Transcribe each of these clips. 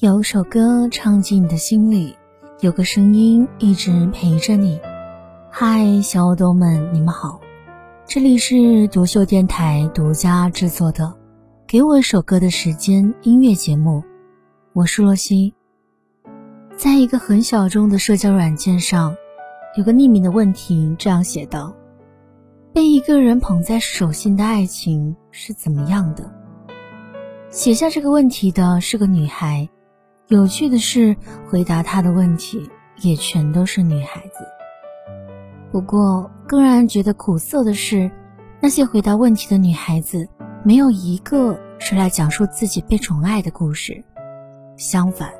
有首歌唱进你的心里，有个声音一直陪着你。嗨，小耳朵们，你们好，这里是独秀电台独家制作的《给我一首歌的时间》音乐节目，我是洛西。在一个很小众的社交软件上，有个匿名的问题这样写道：“被一个人捧在手心的爱情是怎么样的？”写下这个问题的是个女孩。有趣的是，回答他的问题也全都是女孩子。不过，更让人觉得苦涩的是，那些回答问题的女孩子，没有一个是来讲述自己被宠爱的故事。相反，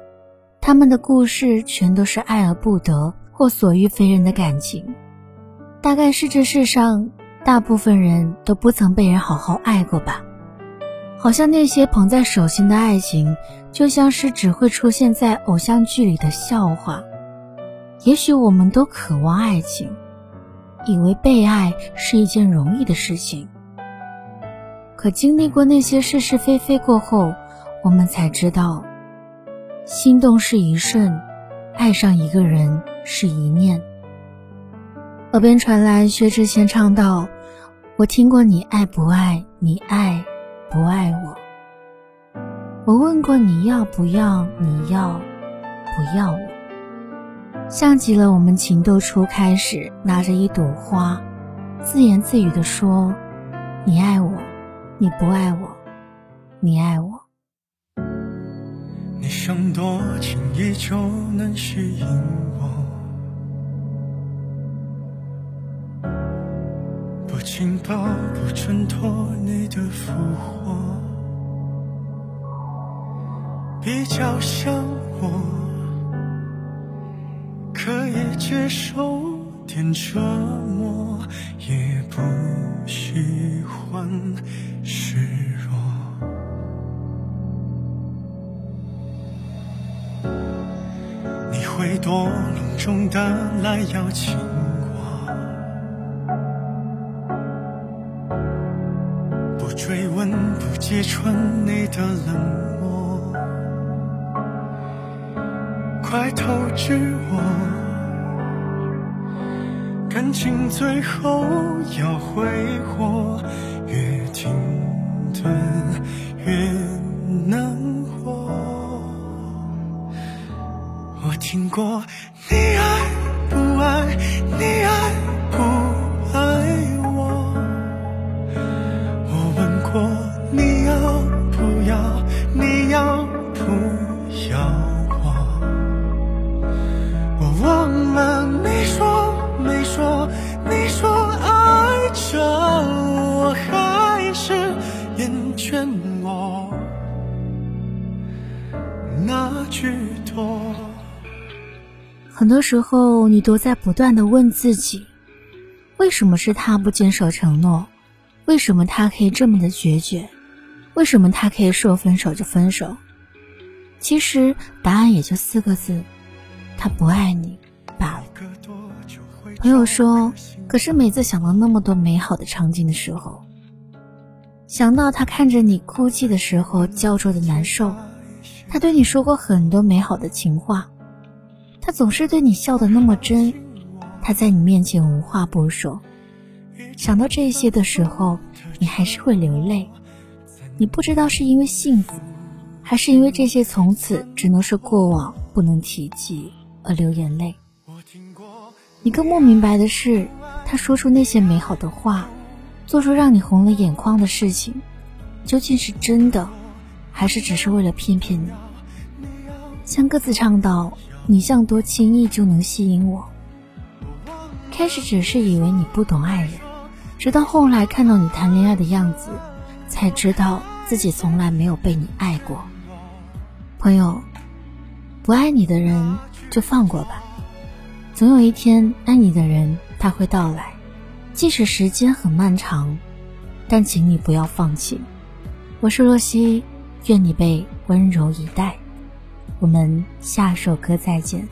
他们的故事全都是爱而不得或所欲非人的感情。大概是这世上大部分人都不曾被人好好爱过吧。好像那些捧在手心的爱情，就像是只会出现在偶像剧里的笑话。也许我们都渴望爱情，以为被爱是一件容易的事情。可经历过那些是是非非过后，我们才知道，心动是一瞬，爱上一个人是一念。耳边传来薛之谦唱道：“我听过你爱不爱，你爱。”不爱我，我问过你要不要，你要不要我？像极了我们情窦初开时，拿着一朵花，自言自语的说：“你爱我，你不爱我，你爱我。”你想多轻易就能吸引我？情报不衬托你的复活，比较像我，可以接受点折磨，也不喜欢示弱。你会多隆重的来邀请我？不？追问不揭穿你的冷漠，快透支我，感情最后要挥霍，越停顿越难过。我听过你很多时候，你都在不断的问自己：为什么是他不坚守承诺？为什么他可以这么的决绝？为什么他可以说分手就分手？其实答案也就四个字：他不爱你罢了。朋友说：“可是每次想到那么多美好的场景的时候，想到他看着你哭泣的时候焦灼的难受。”他对你说过很多美好的情话，他总是对你笑得那么真，他在你面前无话不说。想到这些的时候，你还是会流泪。你不知道是因为幸福，还是因为这些从此只能是过往不能提及而流眼泪。你更不明白的是，他说出那些美好的话，做出让你红了眼眶的事情，究竟是真的？还是只是为了骗骗你，像歌词唱道：“你像多轻易就能吸引我。”开始只是以为你不懂爱人，直到后来看到你谈恋爱的样子，才知道自己从来没有被你爱过。朋友，不爱你的人就放过吧，总有一天爱你的人他会到来，即使时间很漫长，但请你不要放弃。我是若曦。愿你被温柔以待。我们下首歌再见。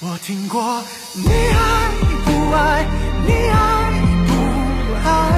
我听过你爱不爱 apart